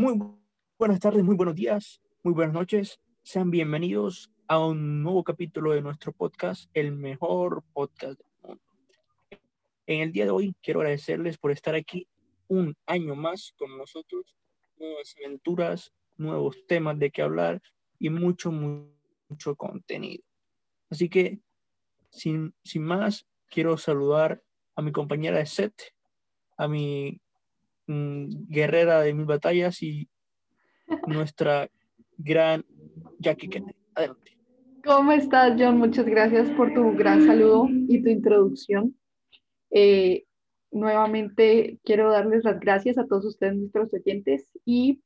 Muy buenas tardes, muy buenos días, muy buenas noches. Sean bienvenidos a un nuevo capítulo de nuestro podcast, el mejor podcast del mundo. En el día de hoy quiero agradecerles por estar aquí un año más con nosotros, nuevas aventuras, nuevos temas de qué hablar y mucho, mucho contenido. Así que, sin, sin más, quiero saludar a mi compañera de set, a mi mm, guerrera de mil batallas y nuestra gran Jackie Kennedy. Adelante. ¿Cómo estás, John? Muchas gracias por tu gran saludo y tu introducción. Eh, nuevamente quiero darles las gracias a todos ustedes, nuestros oyentes, y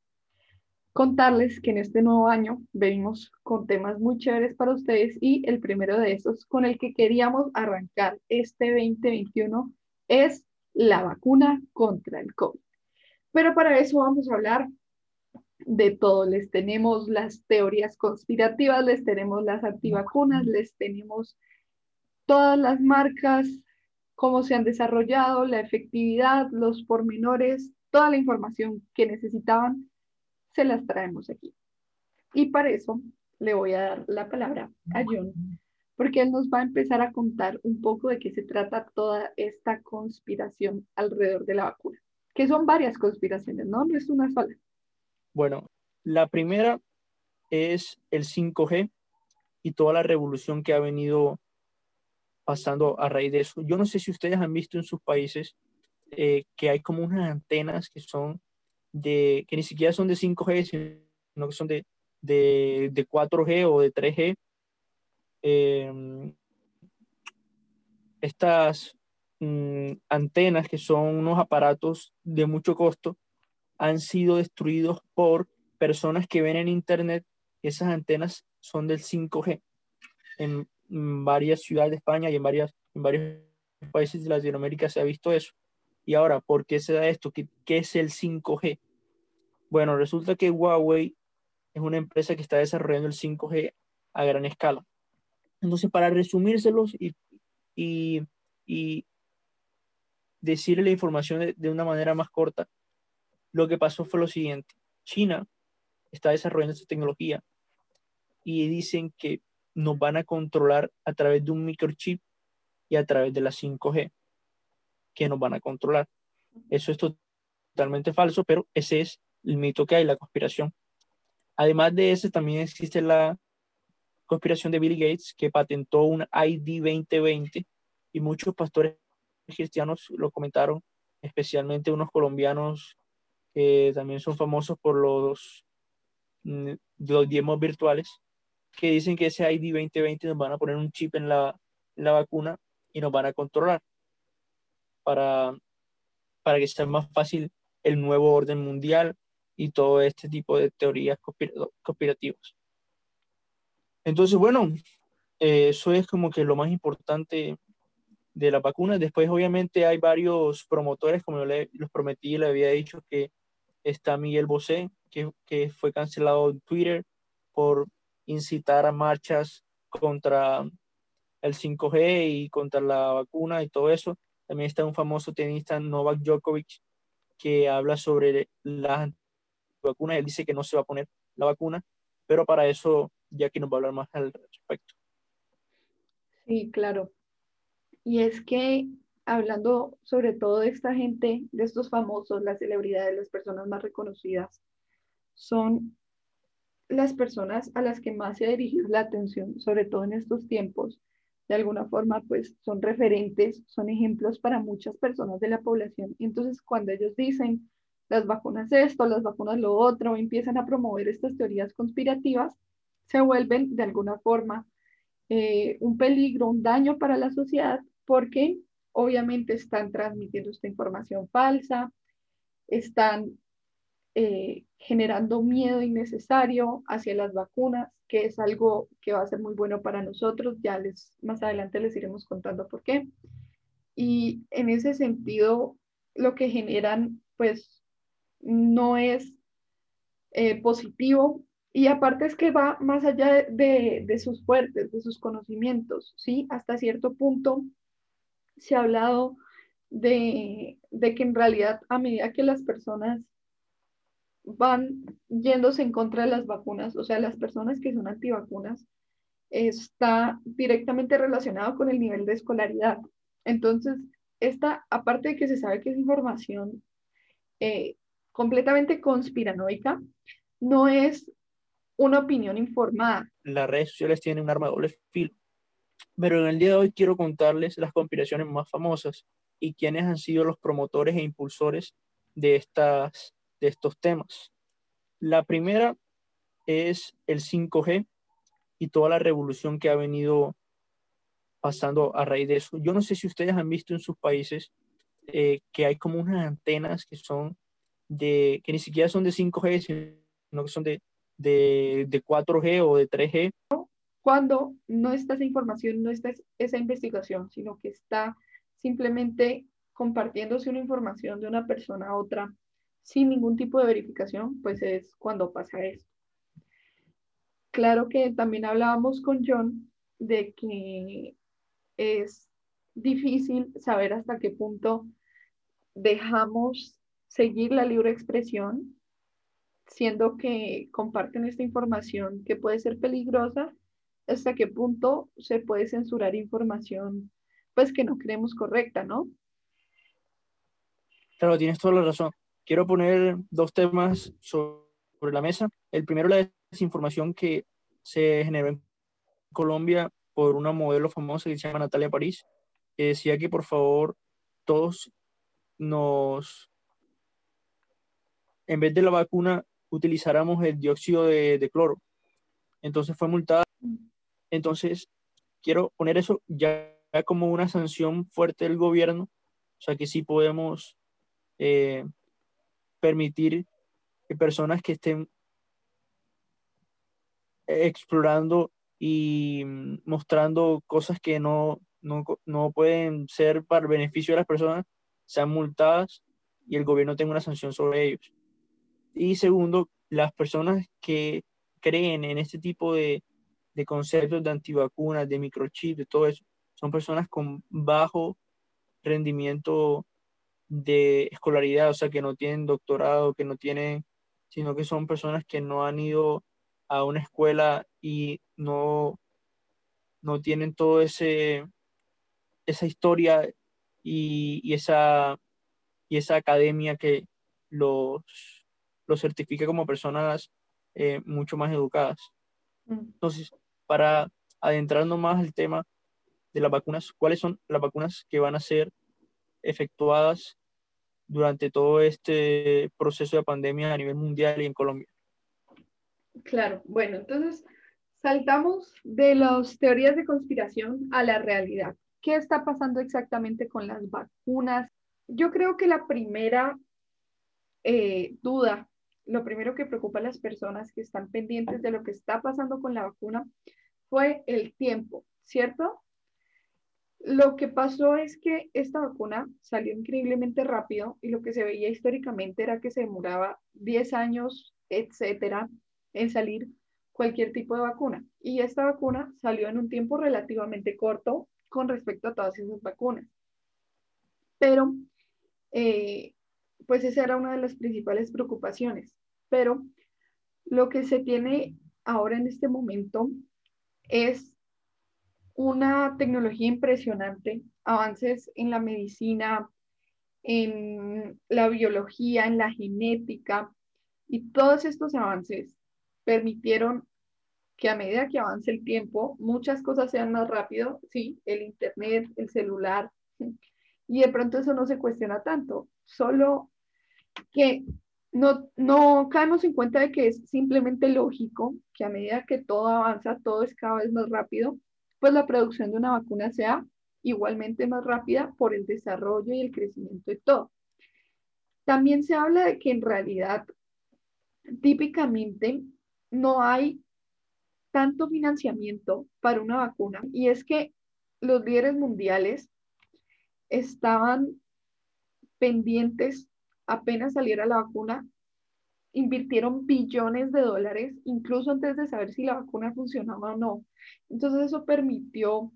contarles que en este nuevo año venimos con temas muy chéveres para ustedes y el primero de esos con el que queríamos arrancar este 2021 es la vacuna contra el COVID. Pero para eso vamos a hablar de todo. Les tenemos las teorías conspirativas, les tenemos las antivacunas, les tenemos todas las marcas, cómo se han desarrollado, la efectividad, los pormenores, toda la información que necesitaban, se las traemos aquí. Y para eso le voy a dar la palabra a John, porque él nos va a empezar a contar un poco de qué se trata toda esta conspiración alrededor de la vacuna, que son varias conspiraciones, ¿no? No es una sola. Bueno, la primera es el 5G y toda la revolución que ha venido pasando a raíz de eso. Yo no sé si ustedes han visto en sus países eh, que hay como unas antenas que son de, que ni siquiera son de 5G, sino que son de, de, de 4G o de 3G. Em, estas mm, antenas, que son unos aparatos de mucho costo, han sido destruidos por personas que ven en Internet esas antenas son del 5G. En, varias ciudades de España y en, varias, en varios países de Latinoamérica se ha visto eso. Y ahora, ¿por qué se da esto? ¿Qué, qué es el 5G? Bueno, resulta que Huawei es una empresa que está desarrollando el 5G a gran escala. Entonces, para resumírselos y, y, y decirle la información de, de, una manera más corta, lo que pasó fue lo siguiente. China está desarrollando esta tecnología y dicen que nos van a controlar a través de un microchip y a través de la 5G, que nos van a controlar. Eso es totalmente falso, pero ese es el mito que hay, la conspiración. Además de ese, también existe la conspiración de Bill Gates, que patentó un ID 2020 y muchos pastores cristianos lo comentaron, especialmente unos colombianos que también son famosos por los, mm, los diezmos virtuales, que dicen que ese ID 2020 nos van a poner un chip en la, la vacuna y nos van a controlar para, para que sea más fácil el nuevo orden mundial y todo este tipo de teorías conspirativas. Entonces, bueno, eh, eso es como que lo más importante de la vacuna. Después, obviamente, hay varios promotores, como yo les prometí, le había dicho que está Miguel Bosé, que, que fue cancelado en Twitter por incitar a marchas contra el 5G y contra la vacuna y todo eso. También está un famoso tenista, Novak Djokovic, que habla sobre las vacunas. Él dice que no se va a poner la vacuna, pero para eso ya que nos va a hablar más al respecto. Sí, claro. Y es que hablando sobre todo de esta gente, de estos famosos, las celebridades, las personas más reconocidas, son las personas a las que más se ha dirigido la atención, sobre todo en estos tiempos. De alguna forma, pues son referentes, son ejemplos para muchas personas de la población. Entonces, cuando ellos dicen las vacunas esto, las vacunas lo otro, empiezan a promover estas teorías conspirativas, se vuelven de alguna forma eh, un peligro, un daño para la sociedad, porque obviamente están transmitiendo esta información falsa, están eh, generando miedo innecesario hacia las vacunas, que es algo que va a ser muy bueno para nosotros. Ya les, más adelante les iremos contando por qué. Y en ese sentido, lo que generan, pues, no es eh, positivo. Y aparte es que va más allá de, de sus fuertes, de sus conocimientos, ¿sí? Hasta cierto punto se ha hablado de, de, que en realidad a medida que las personas van yéndose en contra de las vacunas, o sea, las personas que son antivacunas, está directamente relacionado con el nivel de escolaridad. Entonces, esta, aparte de que se sabe que es información eh, completamente conspiranoica, no es una opinión informada. Las redes sociales tienen un arma de doble filo. Pero en el día de hoy quiero contarles las conspiraciones más famosas y quiénes han sido los promotores e impulsores de, estas, de estos temas. La primera es el 5G y toda la revolución que ha venido pasando a raíz de eso. Yo no sé si ustedes han visto en sus países eh, que hay como unas antenas que son de, que ni siquiera son de 5G, sino que son de, de, de 4G o de 3G. Cuando no está esa información, no está esa investigación, sino que está simplemente compartiéndose una información de una persona a otra sin ningún tipo de verificación, pues es cuando pasa esto. Claro que también hablábamos con John de que es difícil saber hasta qué punto dejamos seguir la libre expresión, siendo que comparten esta información que puede ser peligrosa, hasta qué punto se puede censurar información pues que no creemos correcta, ¿no? Claro, tienes toda la razón. Quiero poner dos temas sobre la mesa. El primero, la desinformación que se generó en Colombia por una modelo famosa que se llama Natalia París, que decía que por favor todos nos, en vez de la vacuna, utilizáramos el dióxido de, cloro. Entonces fue multada. Entonces, quiero poner eso ya como una sanción fuerte del gobierno, o sea que sí podemos eh, permitir que personas que estén explorando y mostrando cosas que no, no, no pueden ser para el beneficio de las personas sean multadas y el gobierno tenga una sanción sobre ellos. Y segundo, las personas que creen en este tipo de, de conceptos de antivacunas, de microchip, de todo eso, son personas con bajo rendimiento de escolaridad, o sea, que no tienen doctorado, que no tienen, sino que son personas que no han ido a una escuela y no, no tienen todo ese esa historia y, esa y esa academia que los, los certifica como personas eh, mucho más educadas. Mm. Entonces, para adentrarnos más al tema de las vacunas, ¿cuáles son las vacunas que van a ser efectuadas durante todo este proceso de pandemia a nivel mundial y en Colombia? Claro, bueno, entonces saltamos de las teorías de conspiración a la realidad. ¿Qué está pasando exactamente con las vacunas? Yo creo que la primera eh, duda, lo primero que preocupa a las personas que están pendientes de lo que está pasando con la vacuna fue el tiempo, ¿cierto? Lo que pasó es que esta vacuna salió increíblemente rápido y lo que se veía históricamente era que se demoraba 10 años, etcétera, en salir cualquier tipo de vacuna. Y esta vacuna salió en un tiempo relativamente corto con respecto a todas esas vacunas. Pero, eh, pues esa era una de las principales preocupaciones. Pero lo que se tiene ahora en este momento es una tecnología impresionante, avances en la medicina, en la biología, en la genética, y todos estos avances permitieron que a medida que avance el tiempo, muchas cosas sean más rápido, sí, el Internet, el celular, y de pronto eso no se cuestiona tanto, solo que no, no caemos en cuenta de que es simplemente lógico que a medida que todo avanza, todo es cada vez más rápido pues la producción de una vacuna sea igualmente más rápida por el desarrollo y el crecimiento de todo. También se habla de que en realidad típicamente no hay tanto financiamiento para una vacuna y es que los líderes mundiales estaban pendientes apenas saliera la vacuna invirtieron billones de dólares, incluso antes de saber si la vacuna funcionaba o no. Entonces eso permitió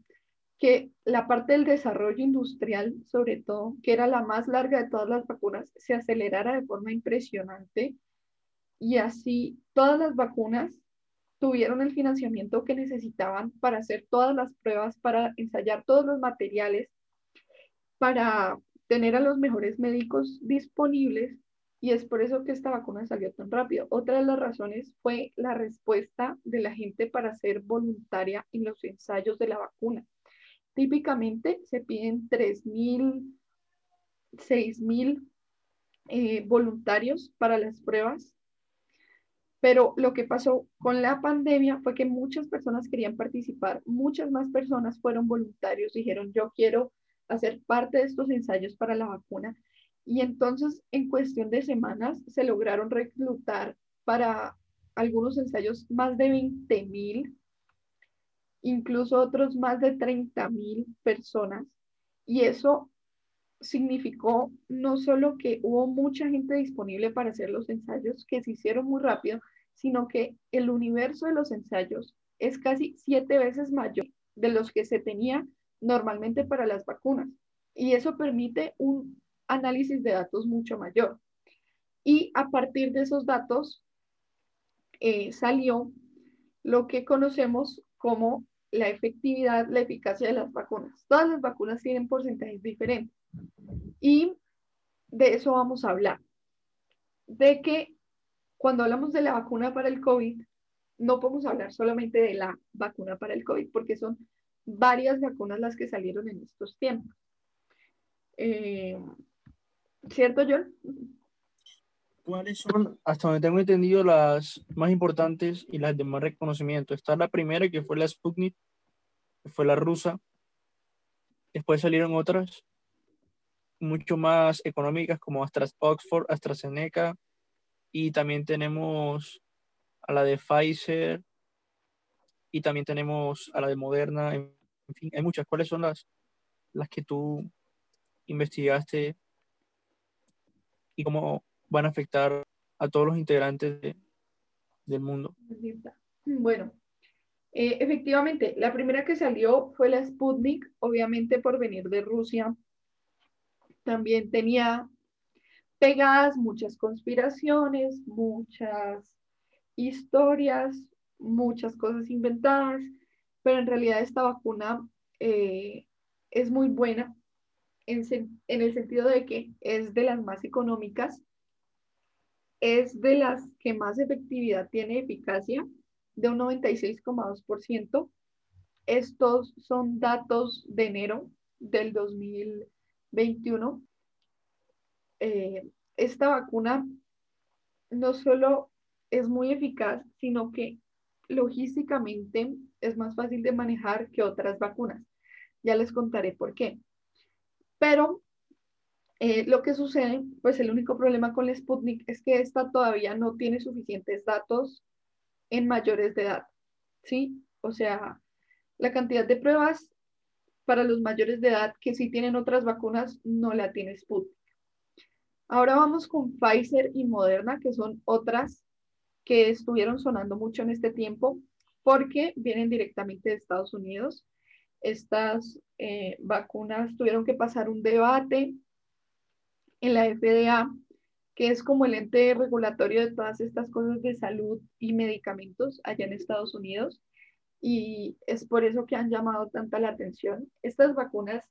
que la parte del desarrollo industrial, sobre todo, que era la más larga de todas las vacunas, se acelerara de forma impresionante y así todas las vacunas tuvieron el financiamiento que necesitaban para hacer todas las pruebas, para ensayar todos los materiales, para tener a los mejores médicos disponibles y es por eso que esta vacuna salió tan rápido. Otra de las razones fue la respuesta de la gente para ser voluntaria en los ensayos de la vacuna. Típicamente se piden 3.000, 6.000 eh, voluntarios para las pruebas, pero lo que pasó con la pandemia fue que muchas personas querían participar, muchas más personas fueron voluntarios, dijeron yo quiero hacer parte de estos ensayos para la vacuna y entonces, en cuestión de semanas, se lograron reclutar para algunos ensayos más de 20 mil, incluso otros más de 30 mil personas. Y eso significó no solo que hubo mucha gente disponible para hacer los ensayos, que se hicieron muy rápido, sino que el universo de los ensayos es casi siete veces mayor de los que se tenía normalmente para las vacunas. Y eso permite un análisis de datos mucho mayor. Y a partir de esos datos eh, salió lo que conocemos como la efectividad, la eficacia de las vacunas. Todas las vacunas tienen porcentajes diferentes. Y de eso vamos a hablar. De que cuando hablamos de la vacuna para el COVID, no podemos hablar solamente de la vacuna para el COVID, porque son varias vacunas las que salieron en estos tiempos. Eh, ¿Cierto, John? ¿Cuáles son, hasta donde tengo entendido, las más importantes y las de más reconocimiento? Está la primera, que fue la Sputnik, que fue la rusa. Después salieron otras mucho más económicas, como Oxford, AstraZeneca, y también tenemos a la de Pfizer, y también tenemos a la de Moderna, fin, hay muchas. ¿Cuáles son las, las que tú investigaste y cómo van a afectar a todos los integrantes del mundo. Bueno, eh, efectivamente, la primera que salió fue la Sputnik, obviamente por venir de Rusia. También tenía pegadas muchas conspiraciones, muchas historias, muchas cosas inventadas, pero en realidad esta vacuna eh, es muy buena en, el sentido de que es de las más económicas, es de las que más efectividad tiene eficacia, de un 96,2%. Estos son datos de enero del 2021. Eh, esta vacuna no solo es muy eficaz, sino que logísticamente es más fácil de manejar que otras vacunas. Ya les contaré por qué. Pero eh, lo que sucede, pues el único problema con la Sputnik es que esta todavía no tiene suficientes datos en mayores de edad, ¿sí? O sea, la cantidad de pruebas para los mayores de edad que sí tienen otras vacunas no la tiene Sputnik. Ahora vamos con Pfizer y Moderna, que son otras que estuvieron sonando mucho en este tiempo porque vienen directamente de Estados Unidos estas eh, vacunas tuvieron que pasar un debate en la FDA, que es como el ente regulatorio de todas estas cosas de salud y medicamentos allá en Estados Unidos. Y es por eso que han llamado tanta la atención. Estas vacunas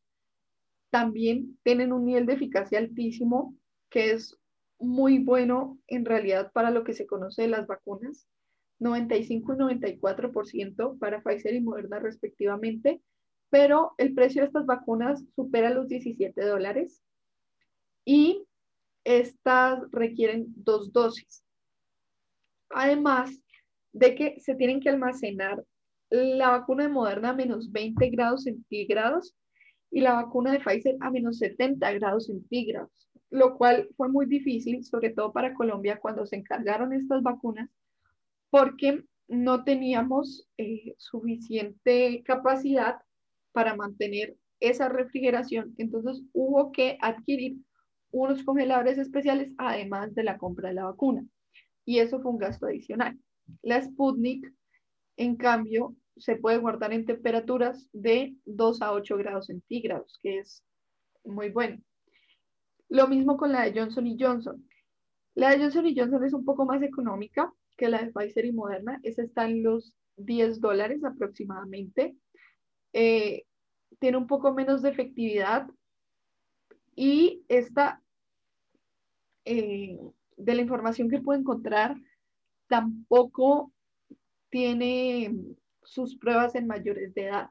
también tienen un nivel de eficacia altísimo, que es muy bueno en realidad para lo que se conoce de las vacunas. 95 y 94% para Pfizer y Moderna respectivamente, pero el precio de estas vacunas supera los 17 dólares y estas requieren dos dosis. Además de que se tienen que almacenar la vacuna de Moderna a menos 20 grados centígrados y la vacuna de Pfizer a menos 70 grados centígrados, lo cual fue muy difícil, sobre todo para Colombia, cuando se encargaron estas vacunas, porque no teníamos eh, suficiente capacidad para mantener esa refrigeración. Entonces hubo que adquirir unos congeladores especiales además de la compra de la vacuna. Y eso fue un gasto adicional. La Sputnik, en cambio, se puede guardar en temperaturas de 2 a 8 grados centígrados, que es muy bueno. Lo mismo con la de Johnson Johnson. La de Johnson Johnson es un poco más económica que la de Pfizer y Moderna. Esa está en los 10 dólares aproximadamente. Eh, tiene un poco menos de efectividad y esta, eh, de la información que puedo encontrar, tampoco tiene sus pruebas en mayores de edad,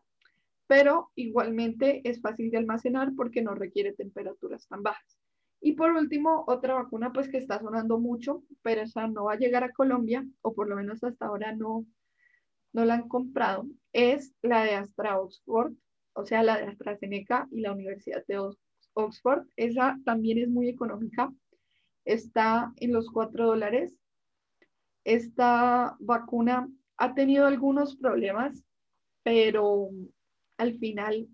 pero igualmente es fácil de almacenar porque no requiere temperaturas tan bajas. Y por último, otra vacuna pues que está sonando mucho, pero esa no va a llegar a Colombia, o por lo menos hasta ahora no, no la han comprado, es la de Astra Oxford, o sea, la de AstraZeneca y la Universidad de Oxford. Esa también es muy económica, está en los 4 dólares. Esta vacuna ha tenido algunos problemas, pero al final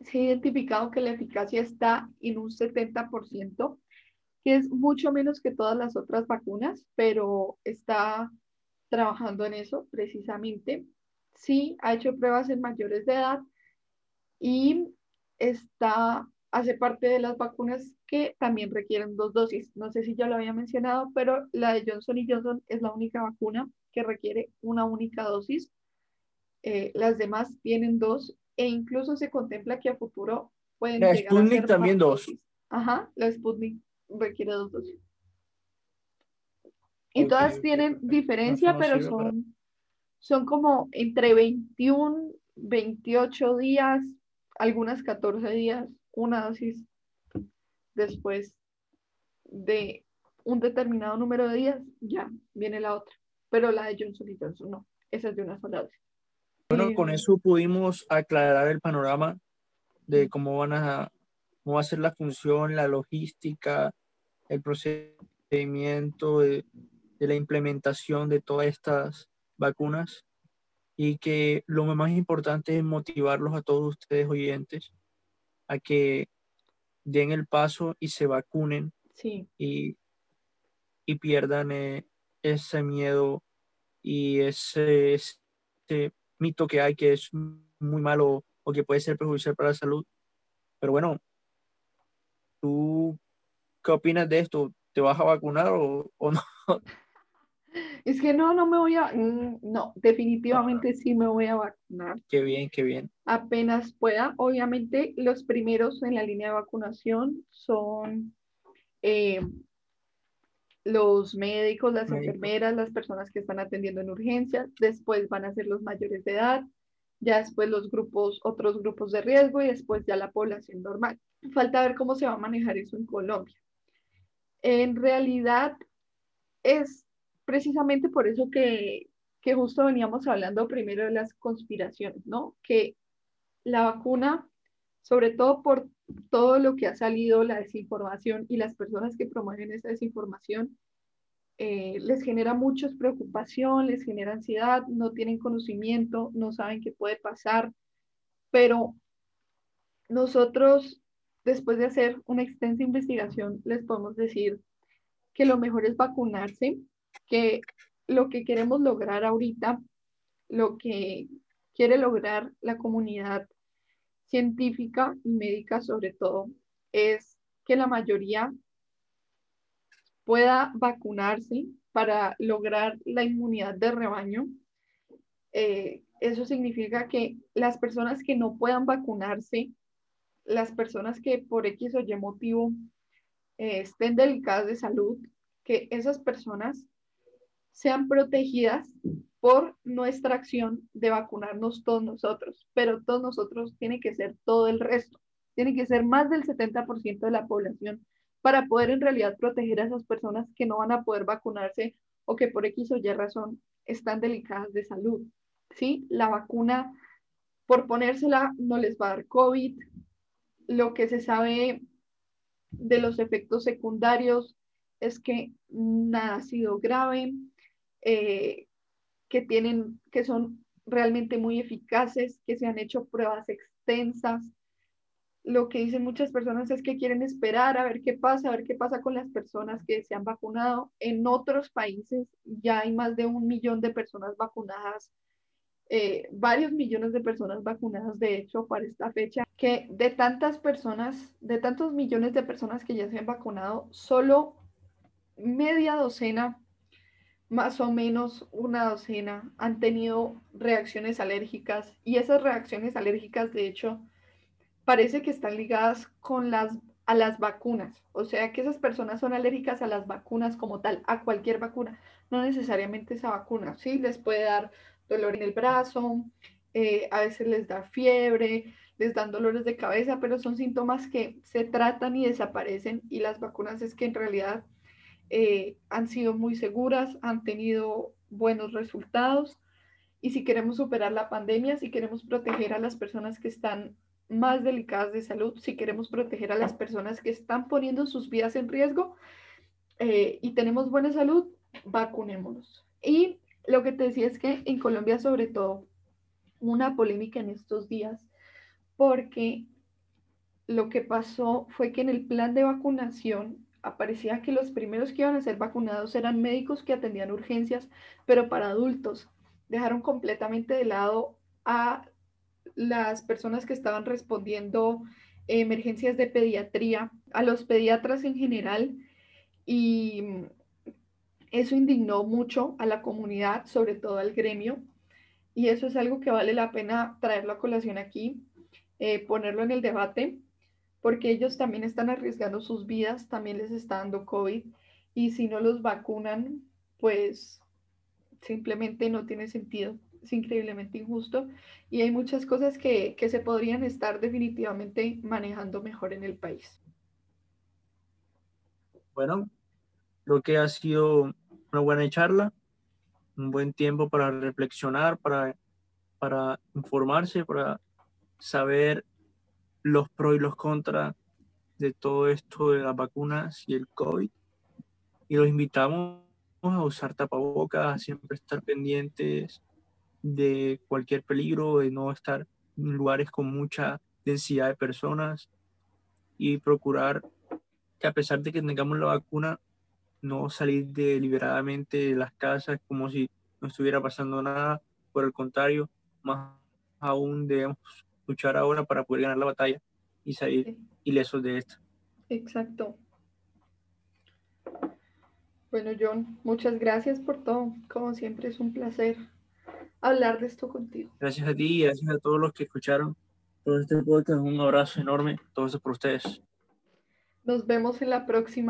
se ha identificado que la eficacia está en un 70%, que es mucho menos que todas las otras vacunas, pero está trabajando en eso precisamente. Sí, ha hecho pruebas en mayores de edad y está, hace parte de las vacunas que también requieren dos dosis. No sé si ya lo había mencionado, pero la de Johnson Johnson es la única vacuna que requiere una única dosis. Eh, las demás tienen dos e incluso se contempla que a futuro pueden la Sputnik también dos. Ajá, la Sputnik requiere dos dosis. Y todas tienen diferencia, pero son, son como entre 21, 28 días, algunas 14 días, una dosis después de un determinado número de días, ya viene la otra. Pero la de Johnson Johnson no, esa es de una sola dosis. Bueno, con eso pudimos aclarar el panorama de cómo van a, cómo va a ser la función, la logística, el procedimiento de, de la implementación de todas estas vacunas y que lo más importante es motivarlos a todos ustedes oyentes a que den el paso y se vacunen y, y, pierdan eh, ese miedo y ese, ese mito que hay que es muy malo o que puede ser perjudicial para la salud. Pero bueno, ¿tú qué opinas de esto? ¿Te vas a vacunar o, no? Es que no, no me voy a, mm, no, definitivamente sí me voy a vacunar. Qué bien, qué bien. Apenas pueda. Obviamente los primeros en la línea de vacunación son eh, los médicos, las enfermeras, las personas que están atendiendo en urgencias, después van a ser los mayores de edad, ya después los grupos, otros grupos de riesgo y después ya la población normal. Falta ver cómo se va a manejar eso en Colombia. En realidad es precisamente por eso que, que justo veníamos hablando primero de las conspiraciones, ¿no? Que la vacuna, sobre todo por todo lo que ha salido, la desinformación y las personas que promueven esa desinformación, eh, les genera mucha preocupación, les genera ansiedad, no tienen conocimiento, no saben qué puede pasar, pero nosotros, después de hacer una extensa investigación, les podemos decir que lo mejor es vacunarse, que lo que queremos lograr ahorita, lo que quiere lograr la comunidad científica y médica sobre todo es que la mayoría pueda vacunarse para lograr la inmunidad de rebaño. Eh, eso significa que las personas que no puedan vacunarse, las personas que por X o Y motivo eh, estén delicadas de salud, que esas personas sean protegidas por nuestra acción de vacunarnos todos nosotros, pero todos nosotros tiene que ser todo el resto, tiene que ser más del 70% de la población para poder en realidad proteger a esas personas que no van a poder vacunarse o que por X o Y razón están delicadas de salud. ¿sí? La vacuna, por ponérsela, no les va a dar COVID. Lo que se sabe de los efectos secundarios es que nada ha sido grave. Eh, que tienen, que son realmente muy eficaces, que se han hecho pruebas extensas. Lo que dicen muchas personas es que quieren esperar a ver qué pasa, a ver qué pasa con las personas que se han vacunado. En otros países ya hay más de un millón de personas vacunadas, eh, varios millones de personas vacunadas, de hecho, para esta fecha, que de tantas personas, de tantos millones de personas que ya se han vacunado, solo media docena, más o menos una docena, han tenido reacciones alérgicas y esas reacciones alérgicas, de hecho, parece que están ligadas con las, a las vacunas. O sea, que esas personas son alérgicas a las vacunas como tal, a cualquier vacuna, no necesariamente esa vacuna. Sí, les puede dar dolor en el brazo, eh, a veces les da fiebre, les dan dolores de cabeza, pero son síntomas que se tratan y desaparecen y las vacunas es que en realidad eh, han sido muy seguras, han tenido buenos resultados y si queremos superar la pandemia, si queremos proteger a las personas que están más delicadas de salud, si queremos proteger a las personas que están poniendo sus vidas en riesgo eh, y tenemos buena salud, vacunémonos. Y lo que te decía es que en Colombia sobre todo una polémica en estos días porque lo que pasó fue que en el plan de vacunación aparecía que los primeros que iban a ser vacunados eran médicos que atendían urgencias, pero para adultos. Dejaron completamente de lado a las personas que estaban respondiendo emergencias de pediatría, a los pediatras en general, y eso indignó mucho a la comunidad, sobre todo al gremio, y eso es algo que vale la pena traerlo a colación aquí, eh, ponerlo en el debate, porque ellos también están arriesgando sus vidas, también les está dando COVID, y si no los vacunan, pues simplemente no tiene sentido es increíblemente injusto y hay muchas cosas que, que se podrían estar definitivamente manejando mejor en el país. Bueno, creo que ha sido una buena charla, un buen tiempo para reflexionar, para, para informarse, para saber los pros y los contras de todo esto de las vacunas y el COVID. Y los invitamos a usar tapabocas, a siempre estar pendientes de cualquier peligro, de no estar en lugares con mucha densidad de personas y procurar que a pesar de que tengamos la vacuna, no salir deliberadamente de las casas como si no estuviera pasando nada. Por el contrario, más aún debemos luchar ahora para poder ganar la batalla y salir ilesos de esto. Exacto. Bueno, John, muchas gracias por todo. Como siempre es un placer hablar de esto contigo. Gracias a ti y gracias a todos los que escucharon todo este podcast. Un abrazo enorme. Todo eso por ustedes. Nos vemos en la próxima.